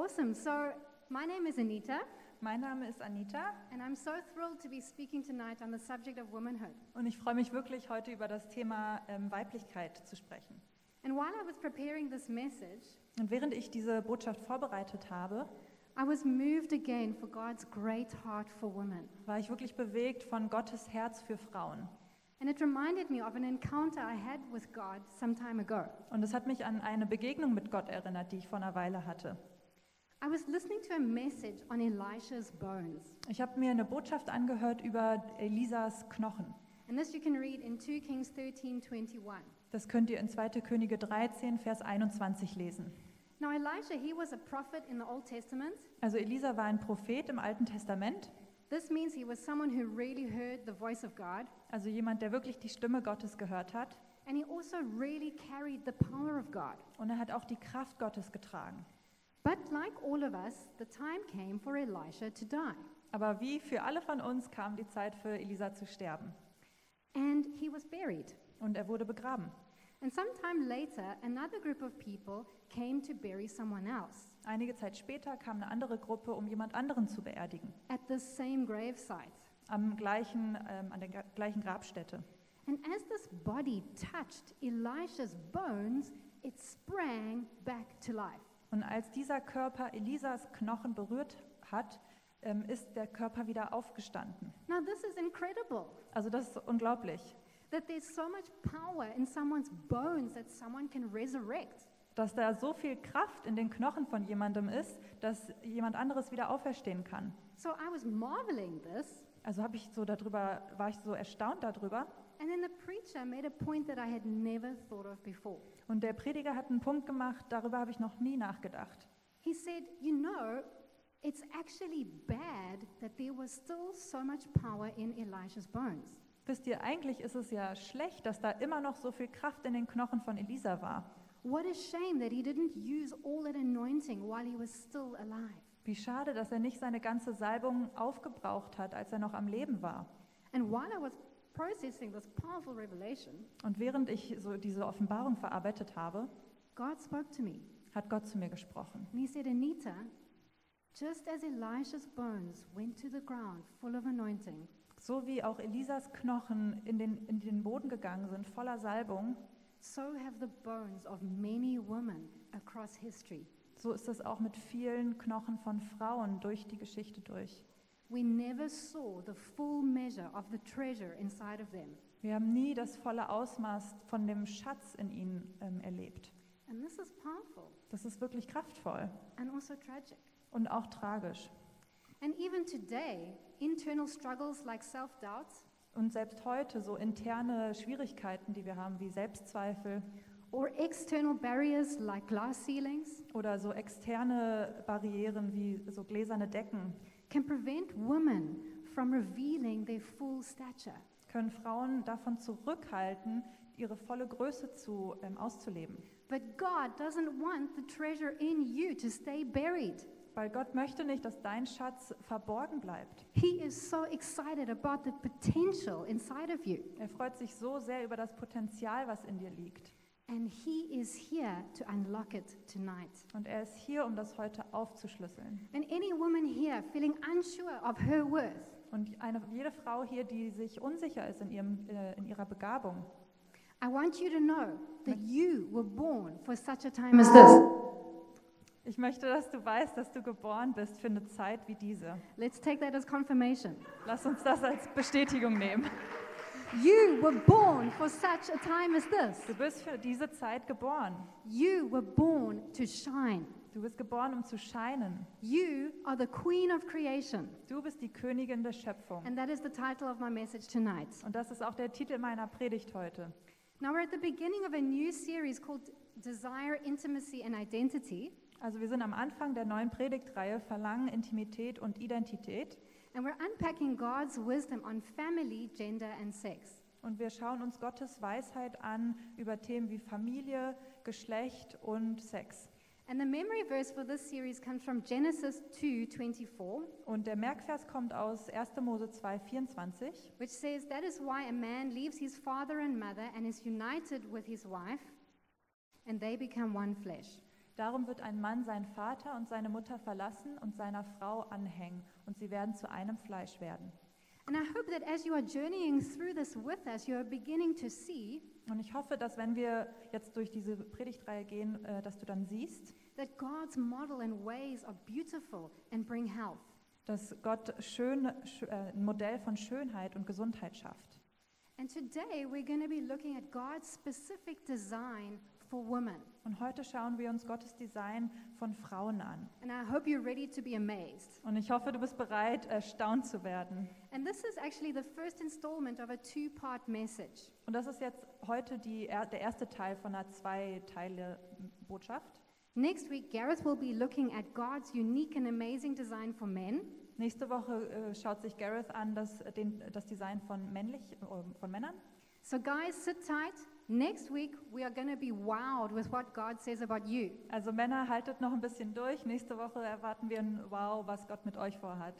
Awesome. So, my name is Anita, Mein Name ist Anita and I'm so thrilled to be speaking tonight on the subject of womanhood. und ich freue mich wirklich, heute über das Thema ähm, Weiblichkeit zu sprechen. And while I was preparing this message, Und während ich diese Botschaft vorbereitet habe, I was moved again for God's great heart for women. war ich wirklich bewegt von Gottes Herz für Frauen. And it reminded me of an encounter I had with God some time ago. Und es hat mich an eine Begegnung mit Gott erinnert, die ich vor einer Weile hatte. I was listening to a message on Elisha's bones. Ich habe mir eine Botschaft angehört über Elisas Knochen. And this you can read in 2 Kings 13 21. Das könnt ihr in 2. Könige 13, Vers 21 lesen. Now, Elisha, he was a prophet in the Old Testament. Also Elisa war ein Prophet im Alten Testament, This means he was someone who really heard the voice of God. also jemand, der wirklich die Stimme Gottes gehört hat. And he also really carried the power of God. Und er hat auch die Kraft Gottes getragen. But like all of us, the time came for Elisha to die. Aber wie für alle von uns kam die Zeit für Elisa zu sterben. And he was buried. Und er wurde begraben. And sometime later, another group of people came to bury someone else Einige Zeit später kam eine andere Gruppe, um jemand anderen zu beerdigen. at the same gravesite. Am gleichen, ähm, an der gleichen Grabstätte. And as this body touched Elisha's bones, it sprang back to life. Und als dieser Körper Elisas Knochen berührt hat, ähm, ist der Körper wieder aufgestanden. Now, this is incredible Also das ist unglaublich, that there's so much power in someone's bones that someone can resurrect. dass da so viel Kraft in den Knochen von jemandem ist, dass jemand anderes wieder auferstehen kann. So I was marveling this, Also habe ich so darüber, war ich so erstaunt darüber. And then the preacher made a point that I had never thought of before. Und der Prediger hat einen Punkt gemacht, darüber habe ich noch nie nachgedacht. He said, You know, it's actually bad that there was still so much power in Elisha's bones. Wisst ihr, eigentlich ist es ja schlecht, dass da immer noch so viel Kraft in den Knochen von Elisa war. What a shame that he didn't use all that anointing while he was still alive. Wie schade, dass er nicht seine ganze Salbung aufgebraucht hat, als er noch am Leben war. And while I was processing this powerful revelation, Und während ich so diese Offenbarung verarbeitet habe, God spoke to me. hat Gott zu mir gesprochen. And he said, Anita, just as Elisha's bones went to the ground full of anointing, So wie auch Elisas Knochen in den, in den Boden gegangen sind, voller Salbung, so have the bones of many women across history. so ist es auch mit vielen Knochen von Frauen durch die Geschichte durch. We never saw the full measure of the treasure inside of them. Wir haben nie das volle Ausmaß von dem Schatz in ihnen ähm, erlebt. And this is powerful Das ist wirklich kraftvoll and also tragic. und auch tragisch. And even today, internal struggles like self doubts Und selbst heute so interne Schwierigkeiten, die wir haben, wie Selbstzweifel or external barriers like glass ceilings oder so externe Barrieren wie so gläserne Decken, can prevent women from revealing their full stature. können Frauen davon zurückhalten, ihre volle Größe zu, ähm, auszuleben. But God doesn't want the treasure in you to stay buried. Weil Gott möchte nicht, dass dein Schatz verborgen bleibt. He is so excited about the potential inside of you. Er freut sich so sehr über das Potenzial, was in dir liegt. And He is here to unlock it tonight. Und er ist hier, um das heute aufzuschlüsseln. And any woman here feeling unsure of her worth, Und eine, jede Frau hier, die sich unsicher ist in, ihrem, äh, in ihrer Begabung, I want you to know that you were born for such a time as this. ich möchte, dass du weißt, dass du geboren bist für eine Zeit wie diese. Let's take that as confirmation. Lass uns das als Bestätigung nehmen. You were born for such a time as this. Du bist für diese Zeit geboren. You were born to shine. Du bist geboren, um zu scheinen. You are the queen of creation. Du bist die Königin der Schöpfung. And that is the title of my message tonight. Und das ist auch der Titel meiner Predigt heute. Now, we're at the beginning of a new series called Desire, Intimacy, and Identity. Also wir sind am Anfang der neuen Predigtreihe Verlangen, Intimität und Identität. And we're unpacking God's wisdom on family, gender, and sex. Und wir schauen uns Gottes Weisheit an über Themen wie Familie, Geschlecht und Sex. And the memory verse for this series comes from Genesis 2:24, Und der Merkvers kommt aus 1. Mose 2, 24. which says, That is why a man leaves his father and mother and is united with his wife, and they become one flesh. Darum wird ein Mann seinen Vater und seine Mutter verlassen und seiner Frau anhängen, und sie werden zu einem Fleisch werden. And I hope that as you are journeying through this with us, you are beginning to see Und ich hoffe, dass wenn wir jetzt durch diese Predigtreihe gehen, äh, dass du dann siehst, that God's model and ways are beautiful and bring health. dass Gott schön, sch- äh, ein Modell von Schönheit und Gesundheit schafft. And today we're going to be looking at God's specific design for women. Und heute schauen wir uns Gottes Design von Frauen an. And I hope you're ready to be amazed. Und ich hoffe, du bist bereit, erstaunt zu werden. And this is actually the first installment of a two part message. Und das ist jetzt heute die, er- der erste Teil von einer Zwei-Teile-Botschaft. Next week, Gareth will be looking at God's unique and amazing design for men. Nächste Woche äh, schaut sich Gareth an das, den, das Design von, männlich, äh, von Männern. So, guys, sit tight. Next week, we are going to be wowed with what God says about you. Also Männer, haltet noch ein bisschen durch. Nächste Woche erwarten wir ein Wow, was Gott mit euch vorhat.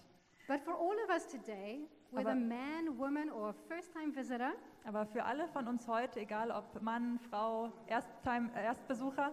But for all of us today, whether Aber- man, woman, or first time visitor, Aber für alle von uns heute, egal ob Mann, Frau, Ersttime, äh, Erstbesucher,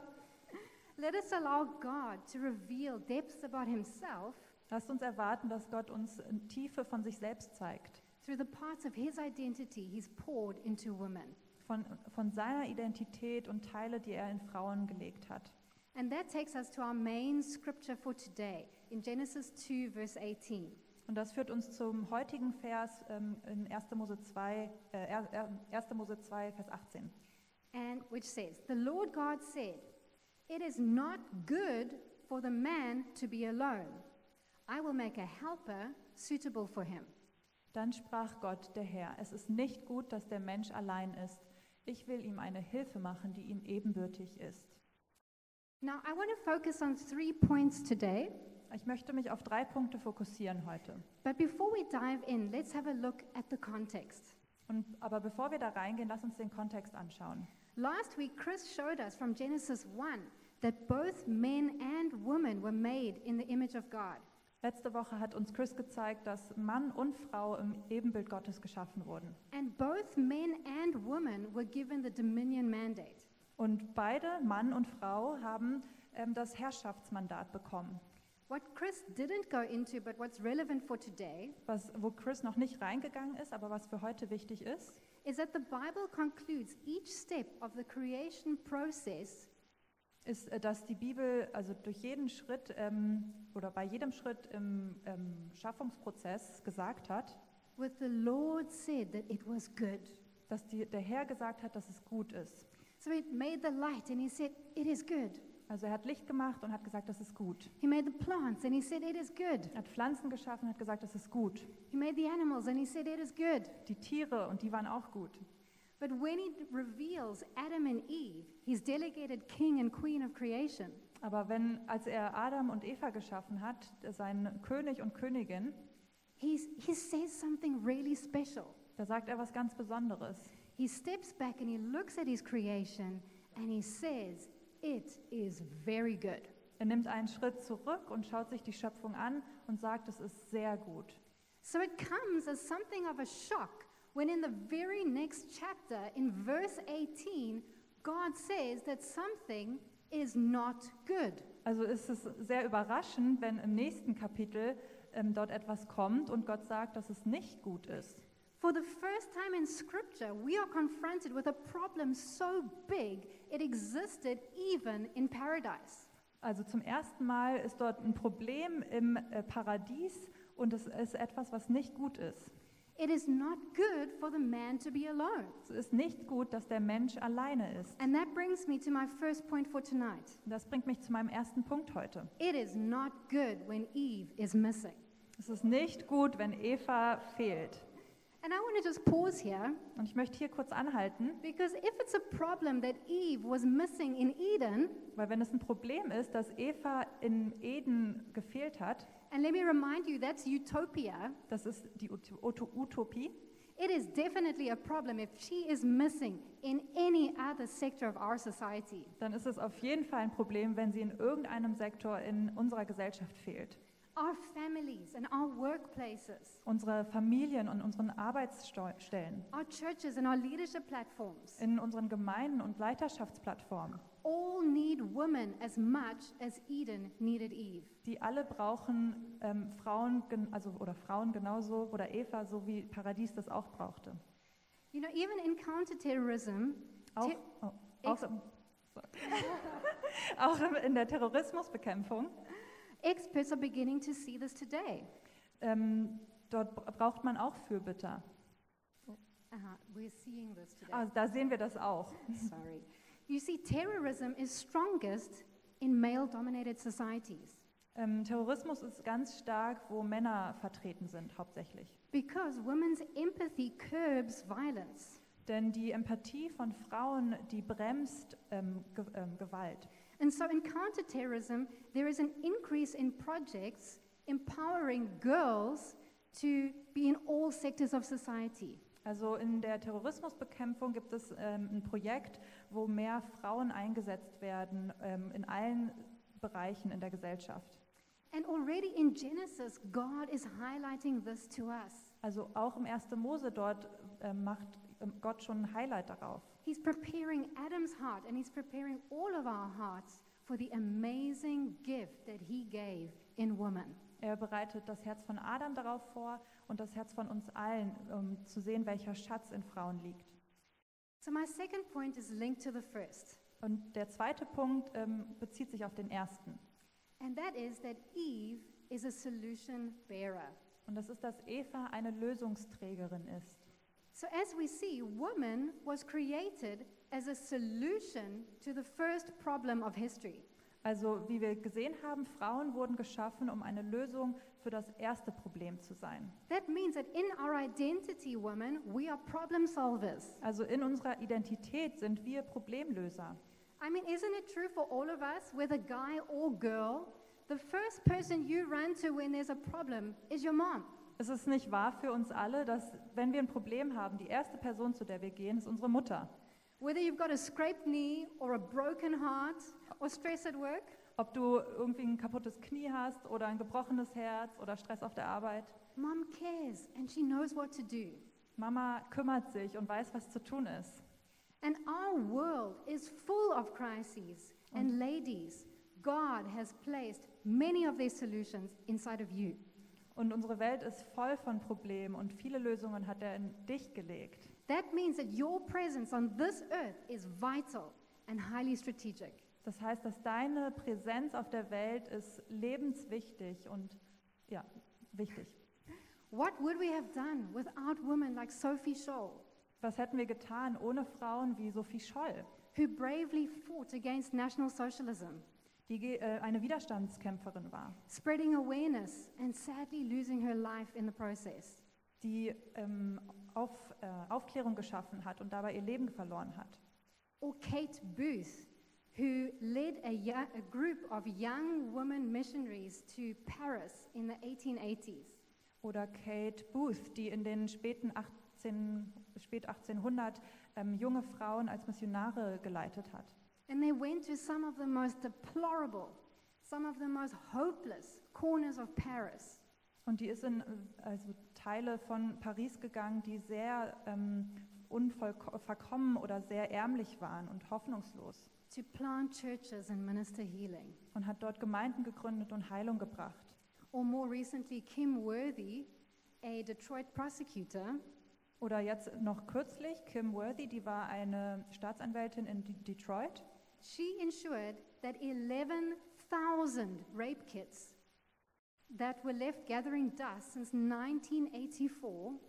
let us allow God to reveal depths about himself lasst uns erwarten, dass Gott uns Tiefe von sich selbst zeigt. through the parts of his identity he's poured into women. Von, von seiner Identität und Teile, die er in Frauen gelegt hat. And that takes us to our main scripture for today in Genesis 2, verse 18. Und das führt uns zum heutigen Vers ähm, in 1. Mose 2, äh, er- er- 1. Mose 2, Vers 18. and which says, The Lord God said, It is not good for the man to be alone. I will make a helper suitable for him. Dann sprach Gott, der Herr, es ist nicht gut, dass der Mensch allein ist. Ich will ihm eine Hilfe machen, die ihm ebenbürtig ist. Now, I want to focus on three points today, Ich möchte mich auf drei Punkte fokussieren heute. but before we dive in, let's have a look at the context. Und, aber bevor wir da reingehen, lass uns den Kontext anschauen. Last week, Chris showed us from Genesis 1 that both men and women were made in the image of God. Letzte Woche hat uns Chris gezeigt, dass Mann und Frau im Ebenbild Gottes geschaffen wurden. And both men and women were given the dominion mandate. Und beide, Mann und Frau, haben ähm, das Herrschaftsmandat bekommen. What Chris didn't go into, but what's relevant for today, Was, wo Chris noch nicht reingegangen ist, aber was für heute wichtig ist, is that the Bible concludes each step of the creation process ist, äh, dass die Bibel also durch jeden Schritt ähm, oder bei jedem Schritt im ähm, Schaffungsprozess gesagt hat, with the Lord said that it was good. dass die, der Herr gesagt hat, dass es gut ist. So he made the light and he said, It is good. Also er hat Licht gemacht und hat gesagt, das ist gut. He made the plants and he said, It is good. Er hat Pflanzen geschaffen und hat gesagt, das ist gut. He made the animals and he said, It is good. Die Tiere und die waren auch gut. But when he reveals Adam and Eve, his delegated king and queen of creation, Aber wenn, als er Adam und Eva geschaffen hat, seinen König und Königin, he's, he says something really special. da sagt er was ganz Besonderes. He steps back and he looks at his creation and he says, It is very good. Er nimmt einen Schritt zurück und schaut sich die Schöpfung an und sagt, es ist sehr gut. So it comes as something of a shock when, in the very next chapter, in verse 18, God says that something is not good. Also ist es sehr überraschend, wenn im nächsten Kapitel ähm, dort etwas kommt und Gott sagt, dass es nicht gut ist. For the first time in Scripture, we are confronted with a problem so big it existed even in paradise. Also zum ersten Mal ist dort ein Problem im äh, Paradies und es ist etwas, was nicht gut ist. It is not good for the man to be alone. Es ist nicht gut, dass der Mensch alleine ist. And that brings me to my first point for tonight. Das bringt mich zu meinem ersten Punkt heute. It is not good when Eve is missing. Es ist nicht gut, wenn Eva fehlt. And I want to just pause here Und ich möchte hier kurz anhalten, because if it's a problem that Eve was missing in Eden, weil wenn es ein Problem ist, dass Eva in Eden gefehlt hat, and let me remind you, that's utopia, das ist die Ut- Ut- Utopie, it is definitely a problem if she is missing in any other sector of our society. dann ist es auf jeden Fall ein Problem, wenn sie in irgendeinem Sektor in unserer Gesellschaft fehlt. Our families and our workplaces, Unsere Familien und unseren Arbeitsstellen, our churches and our leadership platforms, in unseren Gemeinden und Leiterschaftsplattformen. All need women as much as Eden needed Eve. Die alle brauchen ähm, Frauen, also oder Frauen genauso oder Eva, so wie Paradies das auch brauchte. You know, even in counterterrorism, Auch, oh, auch, im, auch in der Terrorismusbekämpfung. experts are beginning to see this today. Ähm, dort bra- braucht man auch Fürbitter. Uh-huh, we're seeing this today. Ah, da sehen wir das auch. Sorry. You see, terrorism is strongest in male dominated societies Ähm, Terrorismus ist ganz stark, wo Männer vertreten sind, hauptsächlich. because women's empathy curbs violence. Denn die Empathie von Frauen, die bremst ähm, Ge ähm, Gewalt. And so, in counterterrorism, there is an increase in projects empowering girls to be in all sectors of society. Also in der Terrorismusbekämpfung gibt es ähm, ein Projekt, wo mehr Frauen eingesetzt werden ähm, in allen Bereichen in der Gesellschaft. And already in Genesis, God is highlighting this to us. Also auch im 1. Mose dort ähm, macht ähm, Gott schon ein Highlight darauf. He's preparing Adam's heart and he's preparing all of our hearts for the amazing gift that he gave in woman. Er bereitet das Herz von Adam darauf vor und das Herz von uns allen, um zu sehen, welcher Schatz in Frauen liegt. So, my second point is linked to the first, Und der zweite Punkt ähm, bezieht sich auf den ersten. and that is that Eve is a solution bearer. Und das ist, dass Eva eine Lösungsträgerin ist. So, as we see, woman was created as a solution to the first problem of history. Also wie wir gesehen haben, Frauen wurden geschaffen, um eine Lösung für das erste Problem zu sein. That means that in our identity, women, we are problem solvers. Also in unserer Identität sind wir Problemlöser. I mean, isn't it true for all of us, whether guy or girl? The first person you run to when there's a problem is your mom. Es ist nicht wahr für uns alle, dass wenn wir ein Problem haben, die erste Person, zu der wir gehen, ist unsere Mutter. Whether you've got a scraped knee or a broken heart or stress at work, Ob du irgendwie ein kaputtes Knie hast oder ein gebrochenes Herz oder Stress auf der Arbeit. mom cares and she knows what to do. Mama kümmert sich und weiß, was zu tun ist. And our world is full of crises. And ladies, God has placed many of their solutions inside of you. Und unsere Welt ist voll von Problemen und viele Lösungen hat er in dich gelegt. That means that your presence on this earth is vital and highly strategic. Das heißt, dass deine Präsenz auf der Welt ist lebenswichtig und ja, wichtig. What would we have done without women like Sophie Scholl, Was hätten wir getan ohne Frauen wie Sophie Scholl, who bravely fought against National Socialism, die äh, eine Widerstandskämpferin war, spreading awareness and sadly losing her life in the process? die ähm, auf, äh, Aufklärung geschaffen hat und dabei ihr Leben verloren hat? Or Kate Booth, who led a, a group of young women missionaries to Paris in the 1880s? Oder Kate Booth, die in den späten 18, spät 1800 ähm, junge Frauen als Missionare geleitet hat. And they went to some of the most deplorable, some of the most hopeless corners of Paris. Und die ist in also Teile von Paris gegangen, die sehr ähm, unverkommen oder sehr ärmlich waren und hoffnungslos. to plant churches and minister healing. Und hat dort Gemeinden gegründet und Heilung gebracht. Or more recently, Kim Worthy, a Detroit prosecutor, Oder jetzt noch kürzlich, Kim Worthy, die war eine Staatsanwältin in De- Detroit. she ensured that 11,000 rape kits that were left gathering dust since 1984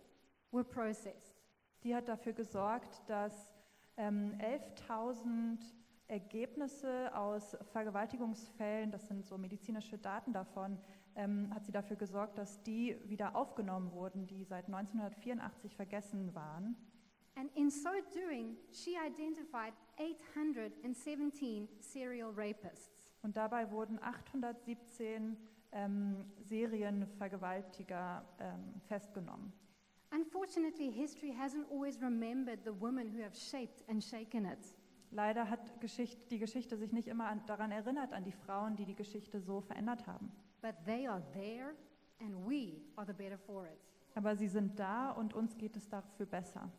were processed. Die hat dafür gesorgt, dass ähm, 11.000 Ergebnisse aus Vergewaltigungsfällen, das sind so medizinische Daten davon, ähm, hat sie dafür gesorgt, dass die wieder aufgenommen wurden, die seit 1984 vergessen waren. And in so doing, she identified 817 serial rapists. Und dabei wurden 817 ähm, Serienvergewaltiger ähm, festgenommen. Unfortunately, history hasn't always remembered the women who have shaped and shaken it. Leider hat Geschicht, die Geschichte sich nicht immer an, daran erinnert, an die Frauen, die die Geschichte so verändert haben. But they are there, and we are the better for it. Aber sie sind da und uns geht es dafür besser.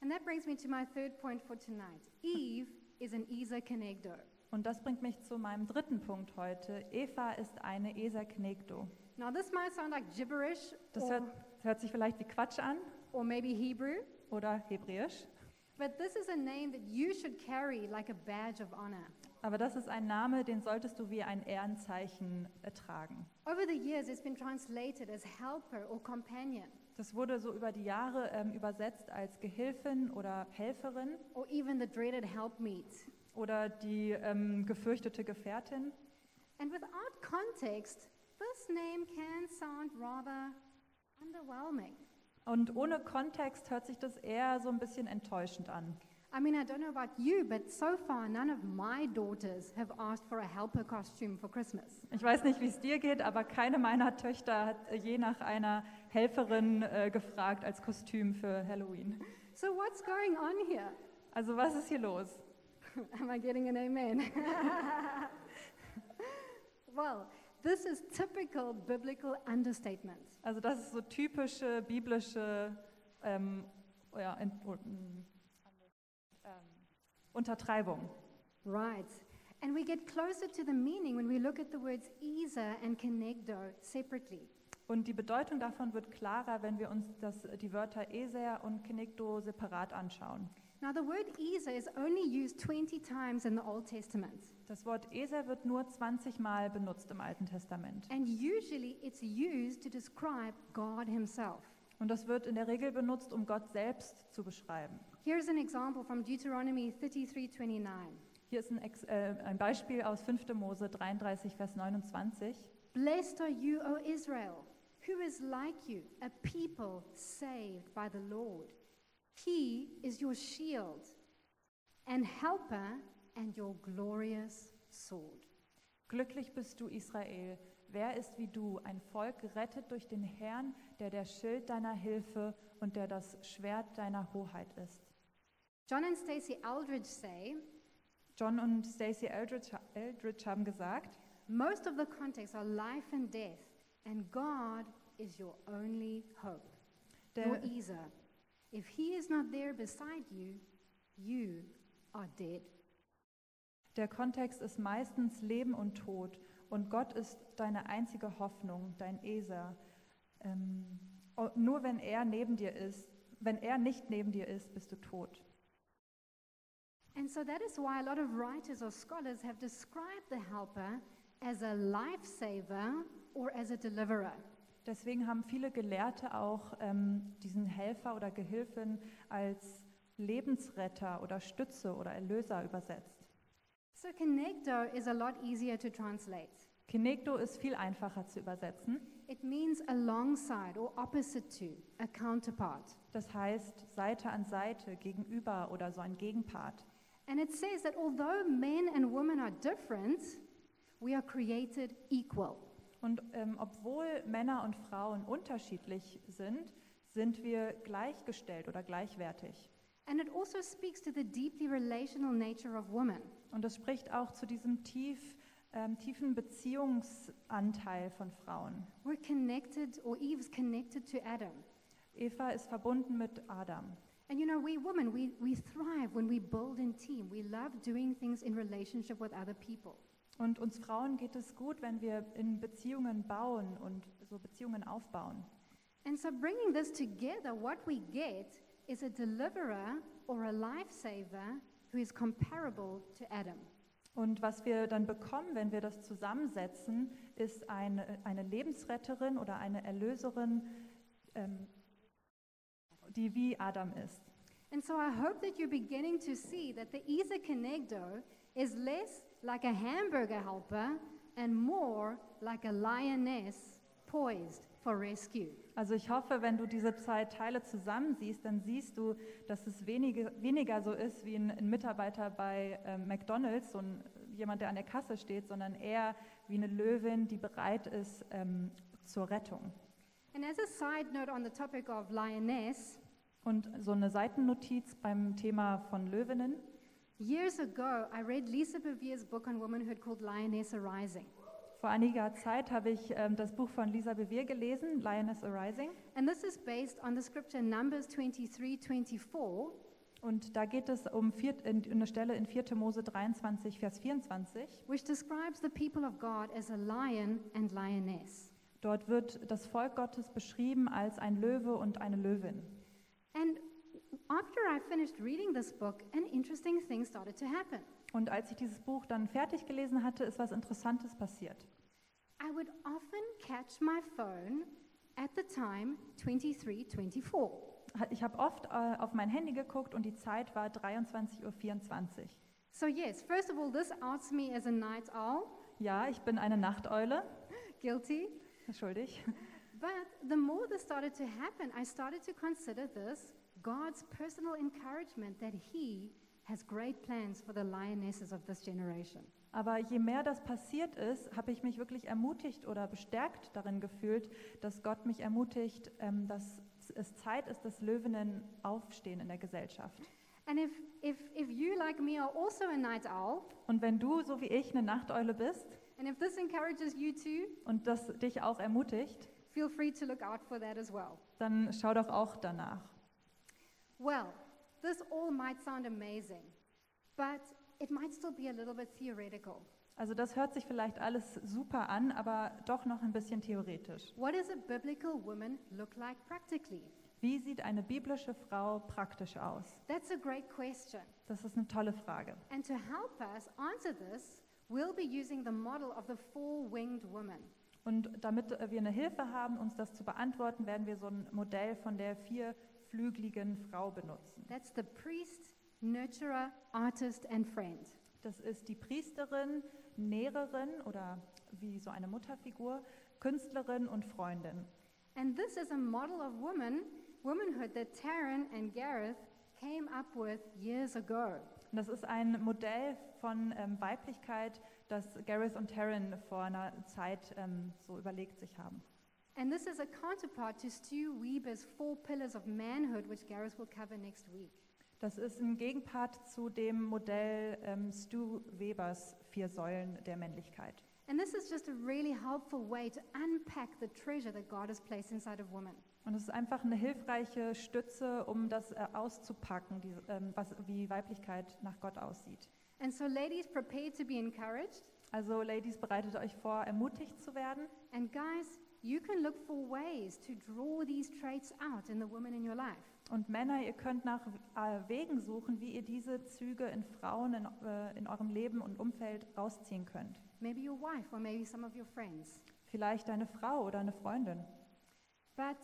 And that brings me to my third point for tonight. Eve is an Isa Kenegdo. Und das bringt mich zu meinem dritten Punkt heute. Eva ist eine Eser Knegdo. Now, this might sound like gibberish Das hört, hört sich vielleicht wie Quatsch an or maybe Hebrew, oder hebräisch. but this is a name that you should carry like a badge of honor. Aber das ist ein Name, den solltest du wie ein Ehrenzeichen ertragen. Over the years, it's been translated as helper or companion, Das wurde so über die Jahre ähm, übersetzt als Gehilfin oder Helferin or even the dreaded helpmeet. Oder die ähm, gefürchtete Gefährtin. And without context, this name can sound rather underwhelming. Und ohne Kontext hört sich das eher so ein bisschen enttäuschend an. I mean, I don't know about you, but so far, none of my daughters have asked for a helper costume for Christmas. Ich weiß nicht, wie es dir geht, aber keine meiner Töchter hat äh, je nach einer Helferin äh, gefragt als Kostüm für Halloween. So, what's going on here? Also was ist hier los? Am I getting an amen? well, this is typical biblical understatement. Also das ist so typische biblische ähm, ja, Ent- oh, mm, ähm, Untertreibung. Right. And we get closer to the meaning when we look at the words Ezer and Kenegdo separately. Und die Bedeutung davon wird klarer, wenn wir uns das, die Wörter Eser und Kenegdo separat anschauen. Now, the word Ezer is only used 20 times in the Old Testament. Das Wort Eser wird nur 20 Mal benutzt im Alten Testament. And usually it's used to describe God Himself. Und das wird in der Regel benutzt, um Gott selbst zu beschreiben. Here's an example from Deuteronomy 33:29. Hier ist ein, Ex äh, ein Beispiel aus 5. Mose 33, Vers 29. Blessed are you, O Israel, who is like you, a people saved by the Lord. He is your shield and helper and your glorious sword. Glücklich bist du, Israel. Wer ist wie du, ein Volk gerettet durch den Herrn, der der Schild deiner Hilfe und der das Schwert deiner Hoheit ist? John and Stacy Aldridge say John und Stacey Eldridge, Eldridge haben gesagt, most of the contexts are life and death, and God is your only hope. Your der, Ezer. If he is not there beside you, you are dead. der Kontext ist meistens Leben und Tod und Gott ist deine einzige Hoffnung, dein Eser. Ähm, oh, nur wenn er neben dir ist, wenn er nicht neben dir ist, bist du tot. And so that is why a lot of writers or scholars have described the helper as a lifesaver or as a deliverer. Deswegen haben viele Gelehrte auch ähm, diesen Helfer oder Gehilfen als Lebensretter oder Stütze oder Erlöser übersetzt. So Connecto is a lot easier to translate. Kinekto ist viel einfacher zu übersetzen. It means alongside or opposite to, a counterpart. Das heißt Seite an Seite, gegenüber oder so ein Gegenpart. And it says that although men and women are different, we are created equal. Und ähm, obwohl Männer und Frauen unterschiedlich sind, sind wir gleichgestellt oder gleichwertig. And it also speaks to the deeply relational nature of woman. Und das spricht auch zu diesem tief, ähm, tiefen Beziehungsanteil von Frauen. We're connected, or Eve's connected to Adam. Eva ist verbunden mit Adam. And you know, we women, we, we thrive when we build in team. We love doing things in relationship with other people. Und uns Frauen geht es gut, wenn wir in Beziehungen bauen und so Beziehungen aufbauen. And so, bringing this together, what we get is a deliverer or a lifesaver who is comparable to Adam. Und was wir dann bekommen, wenn wir das zusammensetzen, ist eine, eine Lebensretterin oder eine Erlöserin, ähm, die wie Adam ist. And so, I hope that you're beginning to see that the Isa Conegdo is less like a hamburger helper and more like a lioness poised for rescue. Also ich hoffe, wenn du diese zwei Teile zusammensiehst, dann siehst du, dass es wenige, weniger so ist wie ein, ein Mitarbeiter bei ähm, McDonald's, so ein, jemand, der an der Kasse steht, sondern eher wie eine Löwin, die bereit ist ähm, zur Rettung. And as a side note on the topic of lioness, Und so eine Seitennotiz beim Thema von Löwinnen. Years ago I read Lisa Bevere's book on womanhood called Lioness Arising. Vor einiger Zeit habe ich ähm, das Buch von Lisa Bevere gelesen, Lioness Arising. And this is based on the scripture Numbers 23 24, Und da geht es um vier, in, eine Stelle in 4. Mose 23, Vers 24. which describes the people of God as a lion and lioness. Dort wird das Volk Gottes beschrieben als ein Löwe und eine Löwin. And after I finished reading this book, an interesting thing started to happen. Und als ich dieses Buch dann fertig gelesen hatte, ist was Interessantes passiert. I would often catch my phone at the time 23:24. Ha- Ich habe oft äh, auf mein Handy geguckt und die Zeit war 23.24 Uhr. So yes, first of all, this outs me as a night owl, Ja, ich bin eine Nachteule, guilty. schuldig. But the more this started to happen, I started to consider this God's personal encouragement that He has great plans for the lionesses of this generation. Aber je mehr das passiert ist, habe ich mich wirklich ermutigt oder bestärkt darin gefühlt, dass Gott mich ermutigt, ähm, dass es Zeit ist, dass Löwinnen aufstehen in der Gesellschaft. And if, if, if you, like me, are also a night owl, Und wenn du, so wie ich, eine Nachteule bist and if this encourages you too, und das dich auch ermutigt, feel free to look out for that as well. dann schau doch auch danach. Well, this all might sound amazing, but it might still be a little bit theoretical. Also das hört sich vielleicht alles super an, aber doch noch ein bisschen theoretisch. What does a biblical woman look like practically? Wie sieht eine biblische Frau praktisch aus? That's a great question. Das ist eine tolle Frage. And to help us answer this, we'll be using the model of the four winged woman. Und damit wir eine Hilfe haben, uns das zu beantworten, werden wir so ein Modell von der vierflügeligen Frau benutzen. That's the priest, nurturer, artist, and friend. Das ist die Priesterin, Näherin oder wie so eine Mutterfigur, Künstlerin und Freundin. And this is a model of woman, womanhood that Taryn and Gareth came up with years ago. Und das ist ein Modell von ähm, Weiblichkeit, das Gareth und Taryn vor einer Zeit ähm, so überlegt sich haben. And this is a counterpart to Stu Weber's Four Pillars of Manhood, which Gareth will cover next week. Das ist ein Gegenpart zu dem Modell ähm, Stu Webers Vier Säulen der Männlichkeit. And this is just a really helpful way to unpack the treasure that God has placed inside of women. Und es ist einfach eine hilfreiche Stütze, um das äh, auszupacken, die, ähm, was, wie Weiblichkeit nach Gott aussieht. And so, ladies, prepare to be encouraged. Also Ladies, bereitet euch vor, ermutigt zu werden. And guys, you can look for ways to draw these traits out in the women in your life. Und Männer, ihr könnt nach äh, Wegen suchen, wie ihr diese Züge in Frauen in, äh, in eurem Leben und Umfeld rausziehen könnt. Maybe your wife or maybe some of your friends. Vielleicht eine Frau oder eine Freundin. But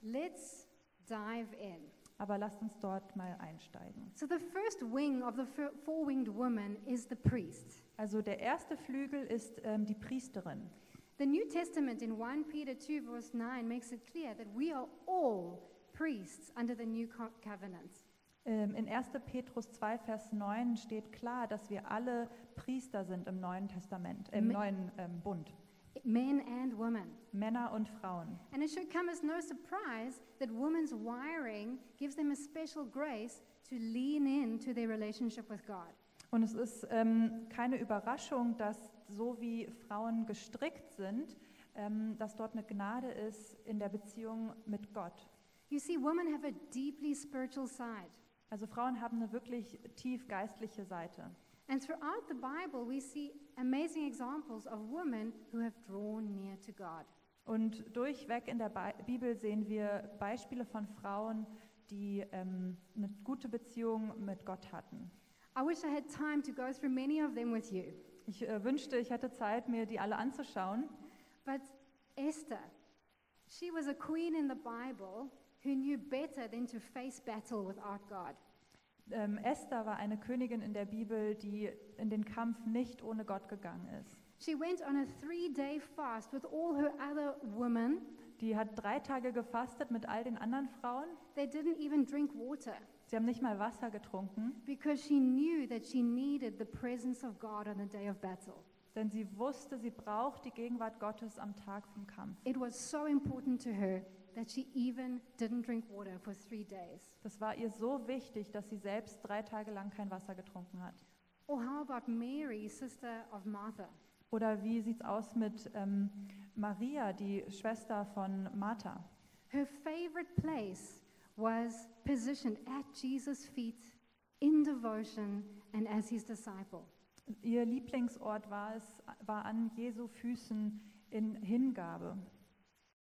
let's dive in. Aber lasst uns dort mal einsteigen. So, the first wing of the four winged woman is the priest. Also der erste Flügel ist ähm, die Priesterin. The New Testament in 1 Peter 2, verse 9, makes it clear that we are all priests under the new co- covenant. Ähm, in 1. Petrus 2, Vers 9 steht klar, dass wir alle Priester sind im Neuen Testament, im Me- neuen ähm, Bund. Men and women. Männer und Frauen. And it should come as no surprise that women's wiring gives them a special grace to lean into their relationship with God. Und es ist ähm, keine Überraschung, dass so wie Frauen gestrickt sind, ähm, dass dort eine Gnade ist in der Beziehung mit Gott. You see, women have a deeply spiritual side. Also Frauen haben eine wirklich tief geistliche Seite. And throughout the Bible, we see amazing examples of women who have drawn near to God. Und durchweg in der Bi- Bibel sehen wir Beispiele von Frauen, die ähm, eine gute Beziehung mit Gott hatten. I wish I had time to go through many of them with you. Ich äh, wünschte, ich hätte Zeit, mir die alle anzuschauen. But Esther, she was a queen in the Bible who knew better than to face battle without God. Ähm, Esther war eine Königin in der Bibel, die in den Kampf nicht ohne Gott gegangen ist. She went on a three day fast with all her other women. Die hat drei Tage gefastet mit all den anderen Frauen. They didn't even drink water Sie haben nicht mal Wasser getrunken, because she knew that she needed the presence of God on the day of battle. denn sie wusste, sie braucht die Gegenwart Gottes am Tag vom Kampf. It was so important to her that she even didn't drink water for three days. Das war ihr so wichtig, dass sie selbst drei Tage lang kein Wasser getrunken hat. Or how about Mary, sister of Martha? Oder wie sieht es aus mit ähm, Maria, die Schwester von Martha? Her favorite place was positioned at Jesus' feet in devotion and as his disciple. Ihr Lieblingsort war es, war an Jesu Füßen in Hingabe.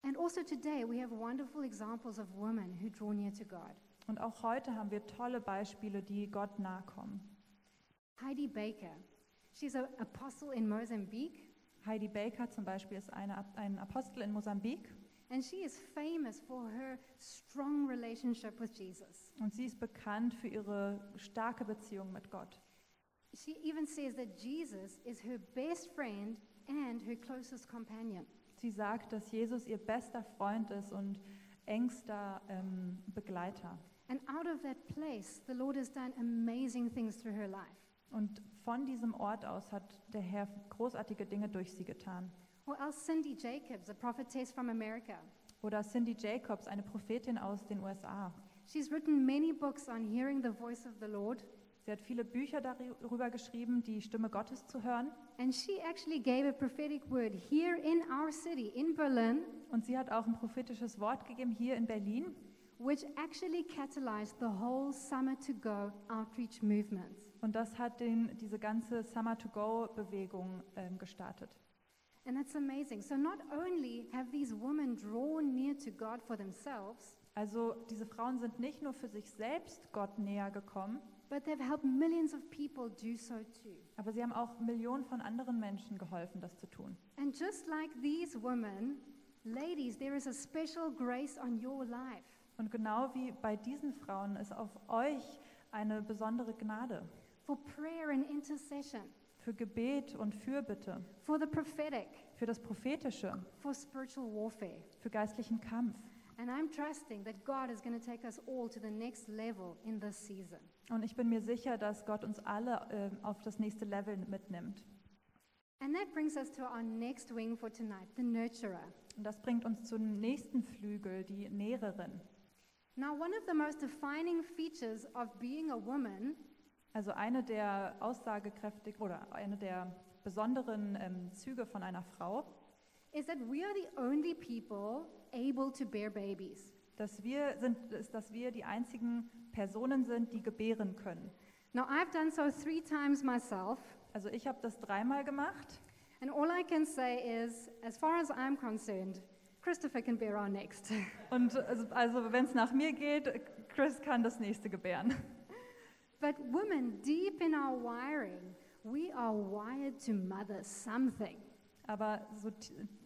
And also today, we have wonderful examples of women who draw near to God. Und auch heute haben wir tolle Beispiele, die Gott nahe kommen. Heidi Baker, she's an apostle in Mozambique, Heidi Baker zum Beispiel ist eine, ein Apostel in Mosambik and she is famous for her strong relationship with Jesus. und sie ist bekannt für ihre starke Beziehung mit Gott. She even says that Jesus is her best friend and her closest companion. Sie sagt, dass Jesus ihr bester Freund ist und engster ähm, Begleiter. And out of that place, the Lord has done amazing things through her life. Und von diesem Ort aus hat der Herr großartige Dinge durch sie getan. Or else Cindy Jacobs, a prophetess from America. Oder Cindy Jacobs, eine Prophetin aus den USA. She's written many books on hearing the voice of the Lord, Sie hat viele Bücher darüber geschrieben, die Stimme Gottes zu hören. and she actually gave a prophetic word here in our city, in Berlin, Und sie hat auch ein prophetisches Wort gegeben hier in Berlin, which actually catalyzed the whole Summer to Go outreach movement. Und das hat den, diese ganze Summer to Go-Bewegung ähm, gestartet. And that's amazing. So, not only have these women drawn near to God for themselves, Also diese Frauen sind nicht nur für sich selbst Gott näher gekommen, but they've helped millions of people do so too. aber sie haben auch Millionen von anderen Menschen geholfen, das zu tun. And just like these women, ladies, there is a special grace on your life. Und genau wie bei diesen Frauen ist auf euch eine besondere Gnade for prayer and intercession, für Gebet und Fürbitte, for the prophetic, für das Prophetische, for spiritual warfare. für geistlichen Kampf. And I'm trusting that God is going to take us all to the next level in this season. Und ich bin mir sicher, dass Gott uns alle äh, auf das nächste Level mitnimmt. And that brings us to our next wing for tonight, the nurturer. Und das bringt uns zum nächsten Flügel, die Näherin. Now, one of the most defining features of being a woman Also eine der aussagekräftig oder eine der besonderen ähm, Züge von einer Frau, is that we are the only people able to bear babies. dass wir sind, ist, dass wir die einzigen Personen sind, die gebären können. Now, I've done so three times myself, Also ich habe das dreimal gemacht and all I can say is, as far as I'm concerned, Christopher can bear our next. und also, also wenn es nach mir geht, Chris kann das nächste gebären. But women, deep in our wiring, we are wired to mother something. Aber so,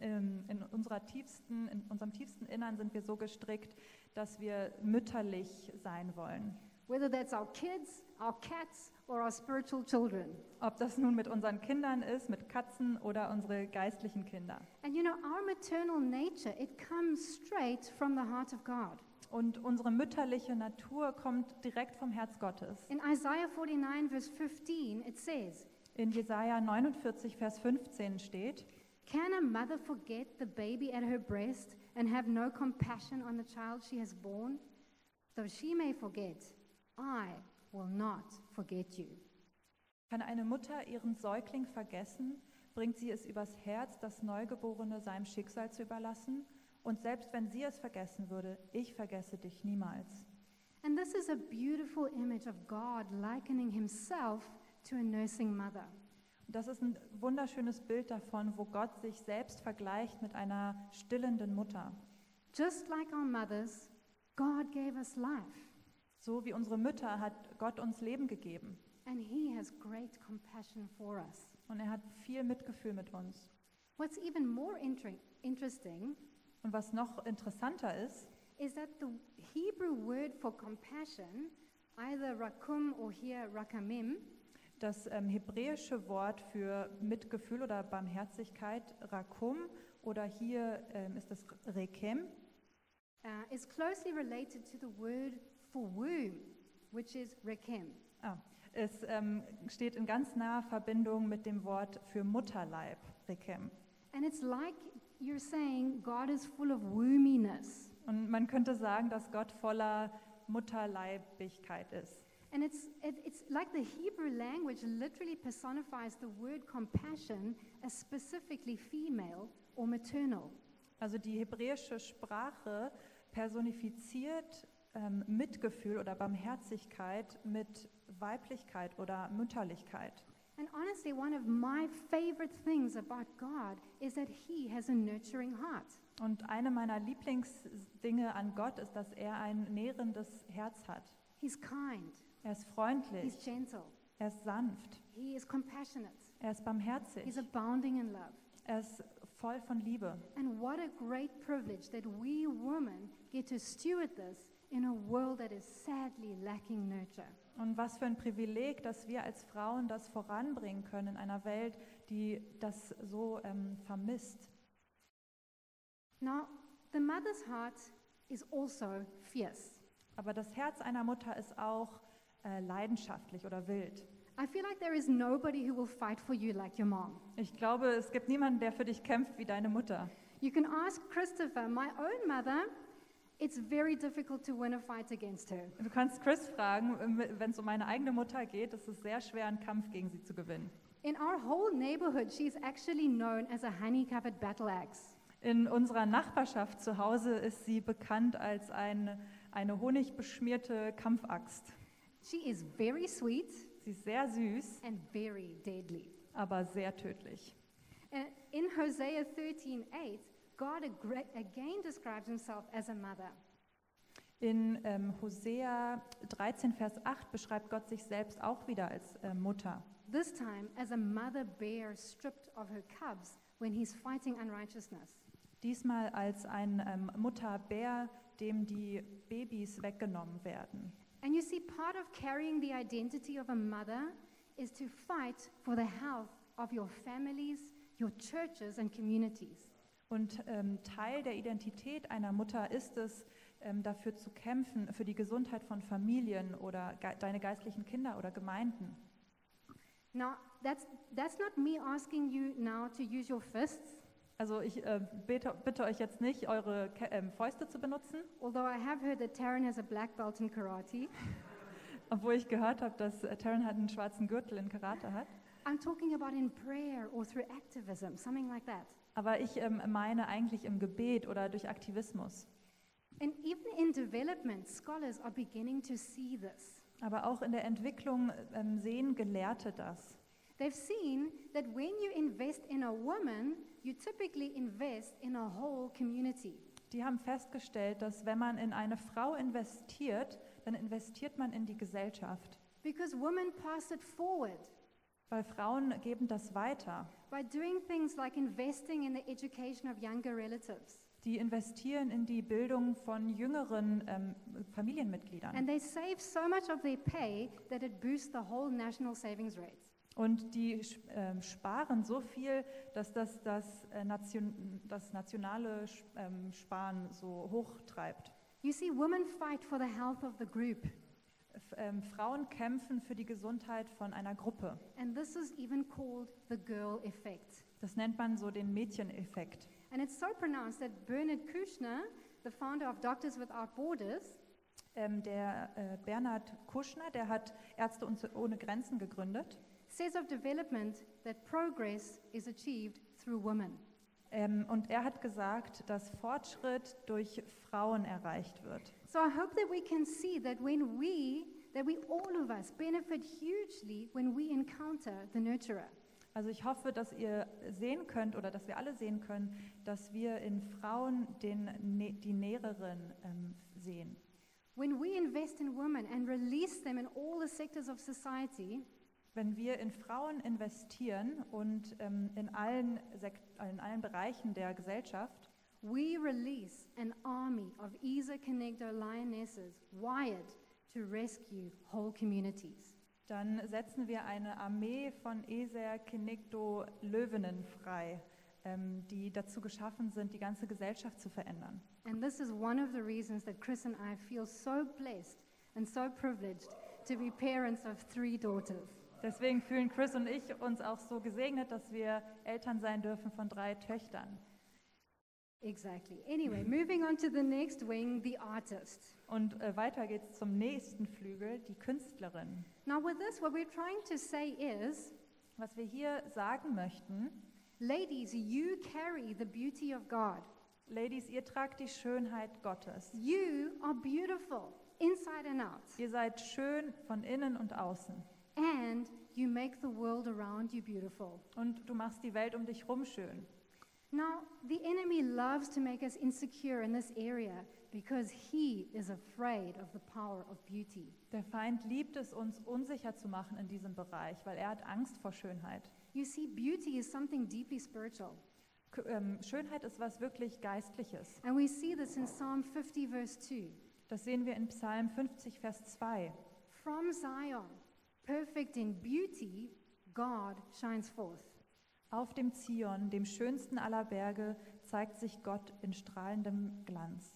ähm, in, unserer tiefsten, in unserem tiefsten Innern sind wir so gestrickt, dass wir mütterlich sein wollen. Whether that's our kids, our cats, or our spiritual children. Ob das nun mit unseren Kindern ist, mit Katzen oder unsere geistlichen Kinder. And you know, our maternal nature, it comes straight from the heart of God. Und unsere mütterliche Natur kommt direkt vom Herz Gottes. In Isaiah 49, verse 15, it says, In Jesaja 49, Vers 15 steht: Can a mother forget the baby at her breast and have no compassion on the child she has borne? Though she may forget, I will not forget you. Kann eine Mutter ihren Säugling vergessen? Bringt sie es übers Herz, das Neugeborene seinem Schicksal zu überlassen? Und selbst wenn sie es vergessen würde, ich vergesse dich niemals. And this is a beautiful image of God likening himself to a nursing mother. Und das ist ein wunderschönes Bild davon, wo Gott sich selbst vergleicht mit einer stillenden Mutter. Just like our mothers, God gave us life, So wie unsere Mütter hat Gott uns Leben gegeben. and he has great compassion for us. Und er hat viel Mitgefühl mit uns. What's even more inter- interesting Und was noch interessanter ist, is that the Hebrew word for compassion, either rakum or here rakamim, das ähm, hebräische Wort für Mitgefühl oder Barmherzigkeit, Rakum, oder hier ähm, ist es Rekem, uh, is closely related to the word for womb, which is rekem. ah, es ähm, steht in ganz naher Verbindung mit dem Wort für Mutterleib, Rekem. And it's like you're saying God is full of wombiness. Und man könnte sagen, dass Gott voller Mutterleibigkeit ist. And it's, it, it's like the Hebrew language literally personifies the word compassion as specifically female or maternal. Also die hebräische Sprache personifiziert ähm, Mitgefühl oder Barmherzigkeit mit Weiblichkeit oder Mütterlichkeit. And honestly, one of my favorite things about God is that He has a nurturing heart. Und eine meiner Lieblingsdinge an Gott ist, dass er ein nährendes Herz hat. He's kind, Er ist freundlich, He's gentle, er ist sanft, He is compassionate, er ist barmherzig, He's abounding in love. er ist voll von Liebe. And what a great privilege that we women get to steward this in a world that is sadly lacking nurture. Und was für ein Privileg, dass wir als Frauen das voranbringen können in einer Welt, die das so ähm, vermisst. Now, the mother's heart is also fierce. Aber das Herz einer Mutter ist auch äh, leidenschaftlich oder wild. I feel like there is nobody who will fight for you like your mom. Ich glaube, es gibt niemanden, der für dich kämpft wie deine Mutter. You can ask Christopher, my own mother, it's very difficult to win a fight against her. Du kannst Chris fragen, wenn es um meine eigene Mutter geht, ist es sehr schwer, einen Kampf gegen sie zu gewinnen. In our whole neighborhood, she's actually known as a honey covered battle axe. In unserer Nachbarschaft zu Hause ist sie bekannt als ein, eine honigbeschmierte Kampfaxt. She is very sweet Sie ist sehr süß, and very deadly. aber sehr tödlich. Uh, in Hosea 13:8, God again describes himself as a mother. In ähm, Hosea 13, Vers 8 beschreibt Gott sich selbst auch wieder als äh, Mutter. This time as a mother bear stripped of her cubs when he's fighting unrighteousness. Diesmal als ein ähm, Mutterbär, dem die Babys weggenommen werden. And you see, part of carrying the identity of a mother is to fight for the health of your families, your churches, and communities. Und ähm, Teil der Identität einer Mutter ist es, ähm, dafür zu kämpfen, für die Gesundheit von Familien oder ge deine geistlichen Kinder oder Gemeinden. Now, that's, that's not me asking you now to use your fists, Also ich äh, bitte, bitte euch jetzt nicht, eure Ke ähm, Fäuste zu benutzen, although I have heard that Taryn has a black belt in karate. obwohl ich gehört habe, dass äh, Taryn halt einen schwarzen Gürtel in Karate hat. I'm talking about in prayer or through activism, something like that. Aber ich ähm, meine eigentlich im Gebet oder durch Aktivismus. And even in development, scholars are beginning to see this. Aber auch in der Entwicklung ähm, sehen Gelehrte das. They've seen that when you invest in a woman, you typically invest in a whole community. Die haben festgestellt, dass wenn man in eine Frau investiert, dann investiert man in die Gesellschaft. Because women pass it forward Weil Frauen geben das weiter. by doing things like investing in the education of younger relatives. Die investieren in die Bildung von jüngeren ähm, Familienmitgliedern. And they save so much of their pay that it boosts the whole national savings rate. Und die ähm, sparen so viel, dass das das, äh, Nation, das nationale ähm, Sparen so hochtreibt. You see, women fight for the health of the group. Ähm, Frauen kämpfen für die Gesundheit von einer Gruppe. And this is even called the girl effect. Das nennt man so den Mädcheneffekt. And it's so pronounced that Bernard Kouchner, the founder of Doctors Without Borders, Ähm, der äh, Bernhard Kuschner, der hat Ärzte ohne Grenzen gegründet. says of development that progress is achieved through women. Ähm, und er hat gesagt, dass Fortschritt durch Frauen erreicht wird. So I hope that we can see that when we, that we all of us benefit hugely when we encounter the nurturer. Also ich hoffe, dass ihr sehen könnt oder dass wir alle sehen können, dass wir in Frauen den, die Näherin ähm, sehen. When we invest in women and release them in all the sectors of society, Wenn wir in Frauen investieren und ähm, in, allen Sek in allen Bereichen der Gesellschaft, we release an army of Isa Connector lionesses wired to rescue whole communities. dann setzen wir eine Armee von Eser Kenegdo Löwinnen frei, ähm, die dazu geschaffen sind, die ganze Gesellschaft zu verändern. And this is one of the reasons that Chris and I feel so blessed and so privileged to be parents of three daughters. Deswegen fühlen Chris und ich uns auch so gesegnet, dass wir Eltern sein dürfen von drei Töchtern. Exactly. Anyway, moving on to the next wing, the artist. Und äh, weiter geht's zum nächsten Flügel, die Künstlerin. Now, with this, what we're trying to say is Was wir hier sagen möchten, ladies, you carry the beauty of God. Ladies, ihr tragt die Schönheit Gottes. You are beautiful. inside and out, Ihr seid schön von innen und außen. and you make the world around you beautiful. Und du machst die Welt um dich rum schön. Now, the enemy loves to make us insecure in this area because he is afraid of the power of beauty. Der Feind liebt es, uns unsicher zu machen in diesem Bereich, weil er hat Angst vor Schönheit. You see, beauty is something deeply spiritual. K ähm, Schönheit ist was wirklich Geistliches. And we see this in Psalm 50, verse 2. Das sehen wir in Psalm 50, Vers 2. From Zion, perfect in beauty, God shines forth. Auf dem Zion, dem schönsten aller Berge, zeigt sich Gott in strahlendem Glanz.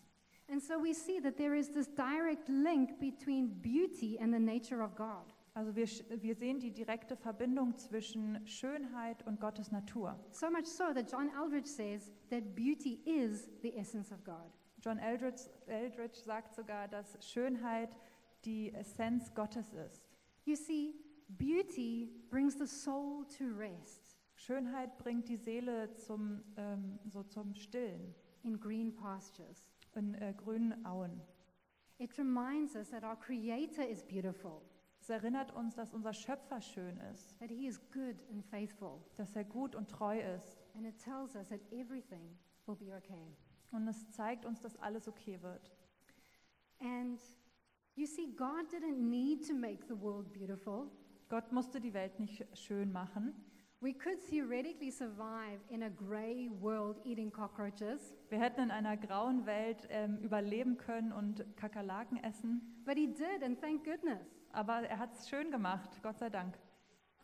And so we see that there is this direct link between beauty and the nature of God. Also wir, wir sehen die direkte Verbindung zwischen Schönheit und Gottes Natur. So much so that John Eldridge says that beauty is the essence of God. John Eldridge, Eldridge sagt sogar, dass Schönheit die Essenz Gottes ist. You see, beauty brings the soul to rest Schönheit bringt die Seele zum, ähm, so zum Stillen in green pastures. in äh, grünen Auen. It reminds us that our Creator is beautiful, Es erinnert uns, dass unser Schöpfer schön ist, that He is good and faithful, dass er gut und treu ist. and it tells us that everything will be okay. Und es zeigt uns, dass alles okay wird. And you see, God didn't need to make the world beautiful. Gott musste die Welt nicht schön machen. We could theoretically survive in a gray world eating cockroaches, Wir hätten in einer grauen Welt ähm, überleben können und Kakerlaken essen. but He did, and thank goodness. Aber er hat es schön gemacht, Gott sei Dank.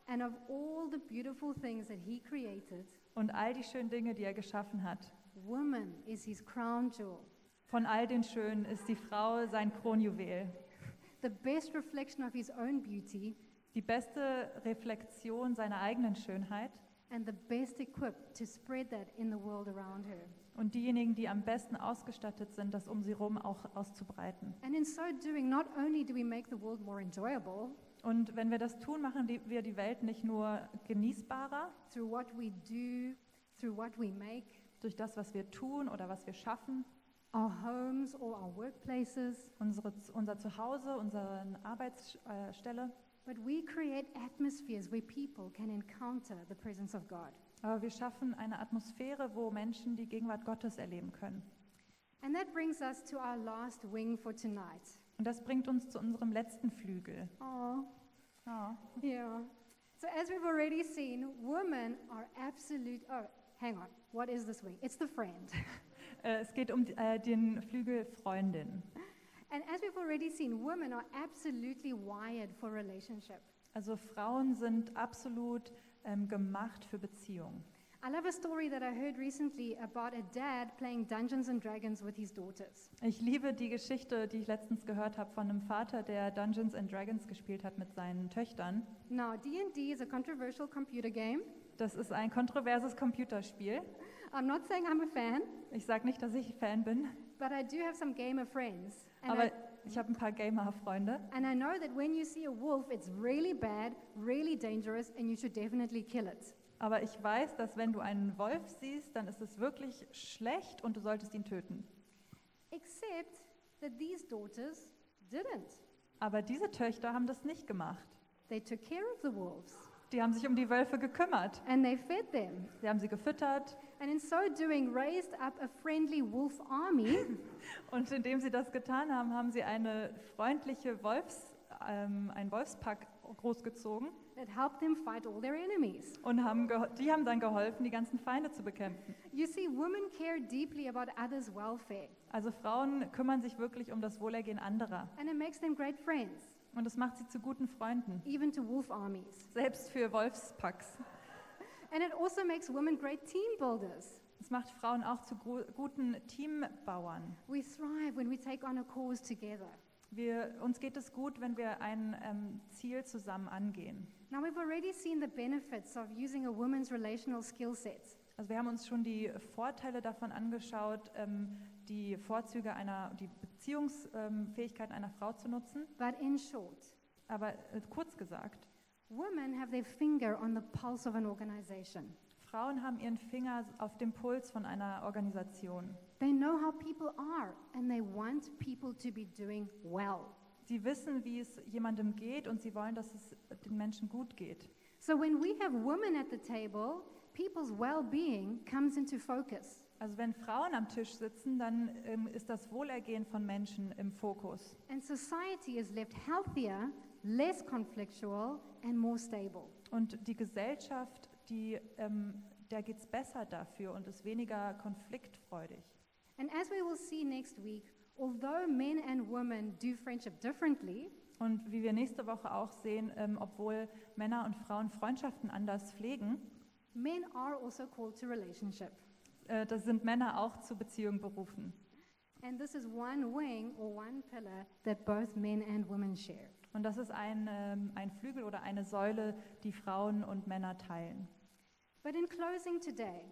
And of all the beautiful things that He created, Und all die schönen Dinge, die er geschaffen hat. woman is His crown jewel, Von all den Schönen ist die Frau sein Kronjuwel. the best reflection of His own beauty, Die beste Reflexion seiner eigenen Schönheit and the best equipped to spread that in the world around her. und diejenigen, die am besten ausgestattet sind, das um sie herum auch auszubreiten. And in so doing, not only do we make the world more enjoyable Und wenn wir das tun, machen die, wir die Welt nicht nur genießbarer through what we do, through what we make, durch das, was wir tun oder was wir schaffen, our homes or our workplaces, unsere, unser Zuhause, unsere Arbeitsstelle, but we create atmospheres where people can encounter the presence of God. aber wir schaffen eine Atmosphäre, wo Menschen die Gegenwart Gottes erleben können. And that brings us to our last wing for tonight. Und das bringt uns zu unserem letzten Flügel. Oh, Ja. yeah. So, as we've already seen, women are absolute. Oh, hang on. What is this wing? It's the friend. Äh, Es geht um äh, den Flügel Freundin. And as we've already seen, women are absolutely wired for relationship. Also Frauen sind absolut ähm, gemacht für Beziehungen. I love a story that I heard recently about a dad playing Dungeons and Dragons with his daughters. Ich liebe die Geschichte, die ich letztens gehört habe von einem Vater, der Dungeons and Dragons gespielt hat mit seinen Töchtern. Now, D&D is a controversial computer game. Das ist ein kontroverses Computerspiel. I'm not saying I'm a fan, Ich sage nicht, dass ich Fan bin, but I do have some gamer friends. And, aber I, ich habe ein paar Gamer-Freunde. and I know that when you see a wolf, it's really bad, really dangerous, and you should definitely kill it. Aber ich weiß, dass wenn du einen Wolf siehst, dann ist es wirklich schlecht und du solltest ihn töten. Except that these daughters didn't. Aber diese Töchter haben das nicht gemacht. They took care of the wolves Die haben sich um die Wölfe gekümmert. and they fed them. Sie haben sie gefüttert And in so doing, raised up a friendly wolf army und indem sie das getan haben, haben sie eine freundliche Wolfs, ähm, einen Wolfspack großgezogen that helped them fight all their enemies. und haben die haben dann geholfen, die ganzen Feinde zu bekämpfen. You see, women care deeply about others' welfare, Also Frauen kümmern sich wirklich um das Wohlergehen anderer and it makes them great friends, und das macht sie zu guten Freunden, even to wolf armies. selbst für Wolfspacks. And it also makes women great team builders. Es macht Frauen auch zu guten Teambauern. We thrive when we take on a cause together. Wir, uns geht es gut, wenn wir ein ähm, Ziel zusammen angehen. Now, we've already seen the benefits of using a woman's relational skill set. Also wir haben uns schon die Vorteile davon angeschaut, ähm, die Vorzüge einer, die Beziehungsfähigkeiten einer Frau zu nutzen. But in short, Aber äh, kurz gesagt, women have their finger on the pulse of an organization. Frauen haben ihren Finger auf dem Puls von einer Organisation. They know how people are and they want people to be doing well. Sie wissen, wie es jemandem geht und sie wollen, dass es den Menschen gut geht. So when we have women at the table, people's well being comes into focus. Also wenn Frauen am Tisch sitzen, dann ähm, ist das Wohlergehen von Menschen im Fokus. And society is left healthier, less conflictual, and more stable. Und die Gesellschaft, die, ähm, der geht es besser dafür und ist weniger konfliktfreudig. And as we will see next week, although men and women do friendship differently, Und wie wir nächste Woche auch sehen, ähm, obwohl Männer und Frauen Freundschaften anders pflegen, men are also called to relationship. Äh, da sind Männer auch zu Beziehung berufen. And this is one wing or one pillar that both men and women share. Und das ist ein, ähm, ein Flügel oder eine Säule, die Frauen und Männer teilen. But in closing today,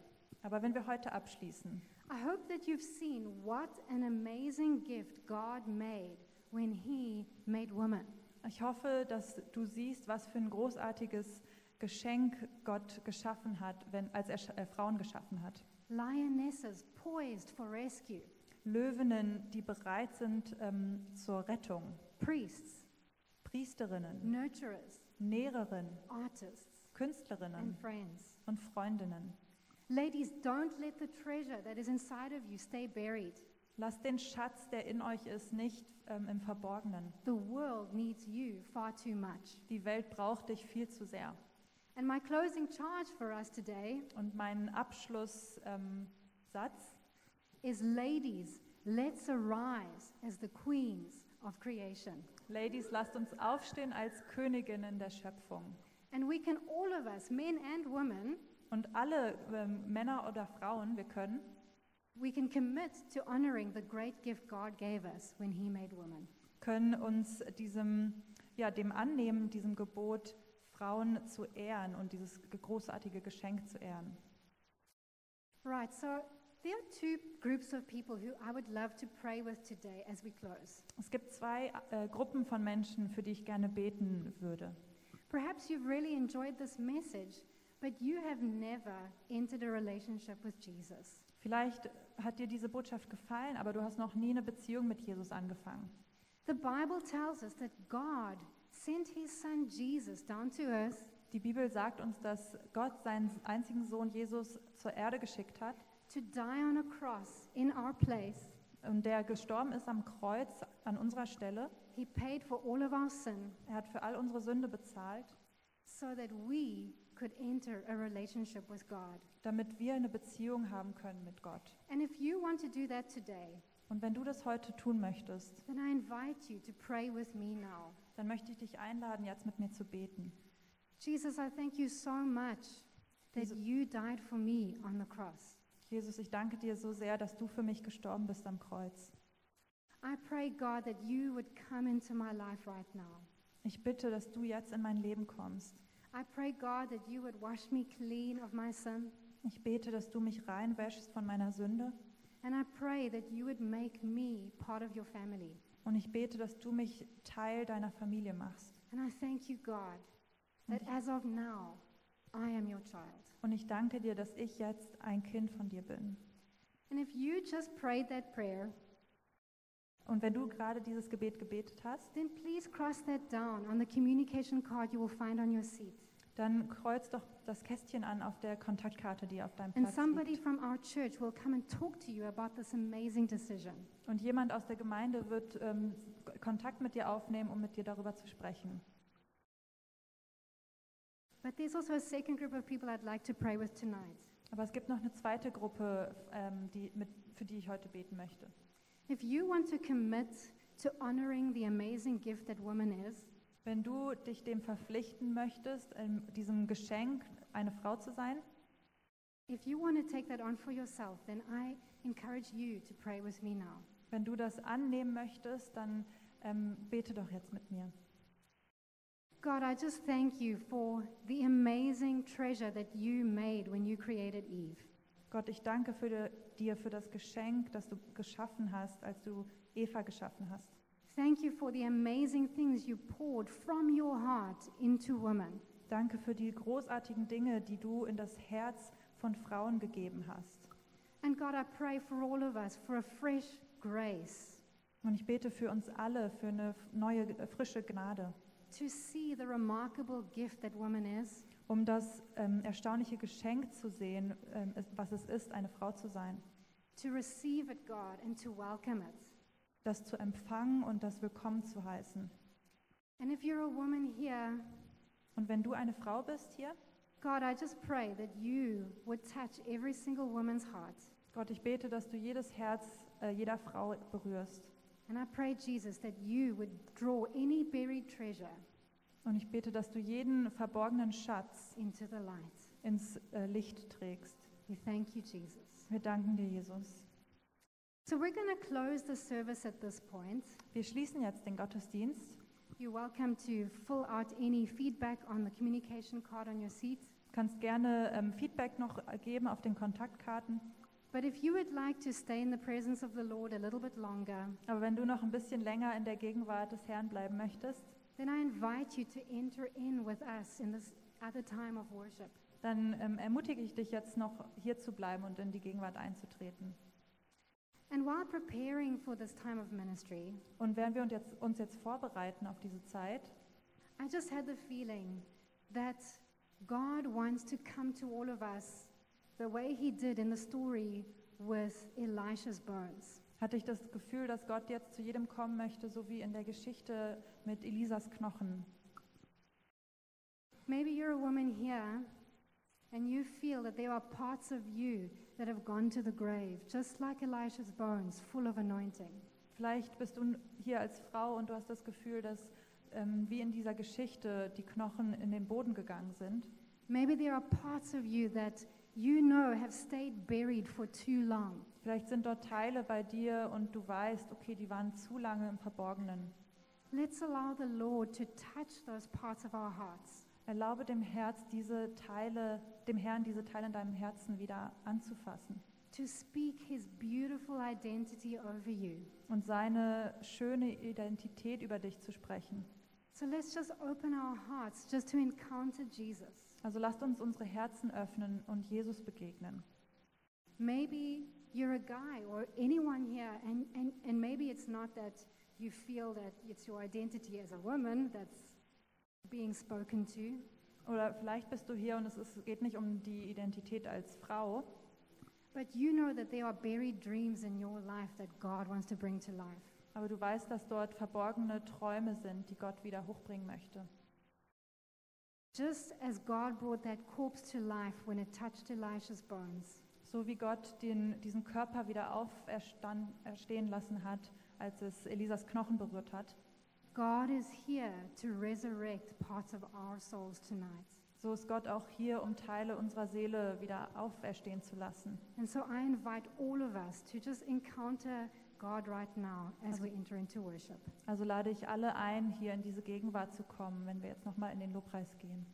Aber wenn wir heute abschließen, I hope that you've seen what an amazing gift God made when He made woman. ich hoffe, dass du siehst, was für ein großartiges Geschenk Gott geschaffen hat, wenn, als er sch- äh, Frauen geschaffen hat. Lionesses poised for rescue, Löwinnen, die bereit sind ähm, zur Rettung. priests, Priesterinnen, nurturers, Nährerinnen, artists, and Künstlerinnen friends. und Freundinnen. Ladies, don't let the treasure that is inside of you stay buried. Lasst den Schatz, der in euch ist, nicht ähm, im Verborgenen. The world needs you far too much. Die Welt braucht dich viel zu sehr. And my closing charge for us today Und mein Abschlusssatz ähm, Satz is ladies, let's arise as the queens of creation. Ladies, lasst uns aufstehen als Königinnen der Schöpfung. And we can, all of us, men and women, Und alle ähm, Männer oder Frauen, wir können, we can commit to honoring the great gift God gave us when He made woman. können uns diesem, ja, dem annehmen, diesem Gebot, Frauen zu ehren und dieses großartige Geschenk zu ehren. Right, so there are two groups of people who I would love to pray with today as we close. Es gibt zwei äh, Gruppen von Menschen, für die ich gerne beten würde. Perhaps you've really enjoyed this message, but you have never entered a relationship with Jesus. Vielleicht hat dir diese Botschaft gefallen, aber du hast noch nie eine Beziehung mit Jesus angefangen. The Bible tells us that God sent His Son Jesus down to earth Die Bibel sagt uns, dass Gott seinen einzigen Sohn Jesus zur Erde geschickt hat to die on a cross in our place. und der gestorben ist am Kreuz an unserer Stelle. He paid for all of our sin Er hat für all unsere Sünde bezahlt, so that we could enter a relationship with God. damit wir eine Beziehung haben können mit Gott. And if you want to do that today, Und wenn du das heute tun möchtest, then I invite you to pray with me now. Dann möchte ich dich einladen, jetzt mit mir zu beten. Jesus, I thank you so much that you died for me on the cross. Jesus, ich danke dir so sehr, dass du für mich gestorben bist am Kreuz. I pray, God, that you would come into my life right now. Ich bitte, dass du jetzt in mein Leben kommst. I pray, God, that you would wash me clean of my sin. Ich bete, dass du mich reinwäschst von meiner Sünde. And I pray that you would make me part of your family. Und ich bete, dass du mich Teil deiner Familie machst. And I thank you, God, that as of now, I am your child. Und ich danke dir, dass ich jetzt ein Kind von dir bin. And if you just prayed that prayer, Und wenn du gerade dieses Gebet gebetet hast, then please cross that down on the communication card you will find on your seat. Dann kreuz doch das Kästchen an auf der Kontaktkarte, die auf deinem And Platz somebody liegt. from our church will come and talk to you about this amazing decision. Und jemand aus der Gemeinde wird ähm, Kontakt mit dir aufnehmen, um mit dir darüber zu sprechen. But there's also a second group of people I'd like to pray with tonight. Aber es gibt noch eine zweite Gruppe, ähm, die, mit, für die ich heute beten möchte. If you want to commit to honoring the amazing gift that woman is, Wenn du dich dem verpflichten möchtest, in diesem Geschenk eine Frau zu sein, if you want to take that on for yourself, then I encourage you to pray with me now. wenn du das annehmen möchtest, dann ähm, bete doch jetzt mit mir. God, I just thank you for the amazing treasure that you made when you created Eve. Gott, ich danke für dir für das Geschenk, das du geschaffen hast, als du Eva geschaffen hast. Thank you for the amazing things you poured from your heart into woman. Danke für die großartigen Dinge, die du in das Herz von Frauen gegeben hast. And God, I pray for all of us for a fresh grace Und ich bete für uns alle für eine neue, äh, frische Gnade, to see the remarkable gift that woman is, um das ähm, erstaunliche Geschenk zu sehen, ähm, es- was es ist, eine Frau zu sein. to receive it, God, and to welcome it. Das zu empfangen und das willkommen zu heißen. And if you're a woman here, Und wenn du eine Frau bist hier, God, I just pray that you would touch every single woman's heart. Gott, ich bete, dass du jedes Herz äh, jeder Frau berührst. And I pray, Jesus, that you would draw any buried treasure Und ich bete, dass du jeden verborgenen Schatz into the light. ins äh, Licht trägst. We thank you, Jesus. Wir danken dir, Jesus. So we're going to close the service at this point. Wir schließen jetzt den Gottesdienst. You're welcome to fill out any feedback on the communication card on your seat. Du kannst gerne ähm, Feedback noch geben auf den Kontaktkarten. But if you would like to stay in the presence of the Lord a little bit longer, Aber wenn du noch ein bisschen länger in der Gegenwart des Herrn bleiben möchtest, then I invite you to enter in with us in this other time of worship. dann ähm, ermutige ich dich jetzt noch hier zu bleiben und in die Gegenwart einzutreten. And while preparing for this time of ministry, Und während wir uns jetzt, uns jetzt vorbereiten auf diese Zeit, I just had the feeling that God wants to come to all of us the way He did in the story with Elisha's bones. hatte ich das Gefühl, dass Gott jetzt zu jedem kommen möchte, so wie in der Geschichte mit Elisas Knochen. Maybe you're a woman here and you feel that there are parts of you that have gone to the grave, just like Elisha's bones, full of anointing. Vielleicht bist du hier als Frau und du hast das Gefühl, dass ähm, wie in dieser Geschichte die Knochen in den Boden gegangen sind. Maybe there are parts of you that you know have stayed buried for too long. Vielleicht sind dort Teile bei dir und du weißt, okay, die waren zu lange im Verborgenen. Let's allow the Lord to touch those parts of our hearts. Erlaube dem Herz diese Teile, dem Herrn diese Teile in deinem Herzen wieder anzufassen to speak his beautiful identity over you. und seine schöne Identität über dich zu sprechen. So let's just open our hearts just to encounter Jesus. Also lasst uns unsere Herzen öffnen und Jesus begegnen. Maybe you're a guy or anyone here, and, and, and maybe it's not that you feel that it's your identity as a woman that's being spoken to, Oder vielleicht bist du hier und es ist, geht nicht um die Identität als Frau, but you know that there are buried dreams in your life that God wants to bring to life. aber du weißt, dass dort verborgene Träume sind, die Gott wieder hochbringen möchte. Just as God brought that corpse to life when it touched Elisha's bones, So wie Gott den, diesen Körper wieder auferstehen lassen hat, als es Elisas Knochen berührt hat, God is here to resurrect parts of our souls tonight. so ist Gott auch hier, um Teile unserer Seele wieder auferstehen zu lassen. And so I invite all of us to just encounter God right now as we enter into worship. Also lade ich alle ein, hier in diese Gegenwart zu kommen, wenn wir jetzt nochmal in den Lobpreis gehen.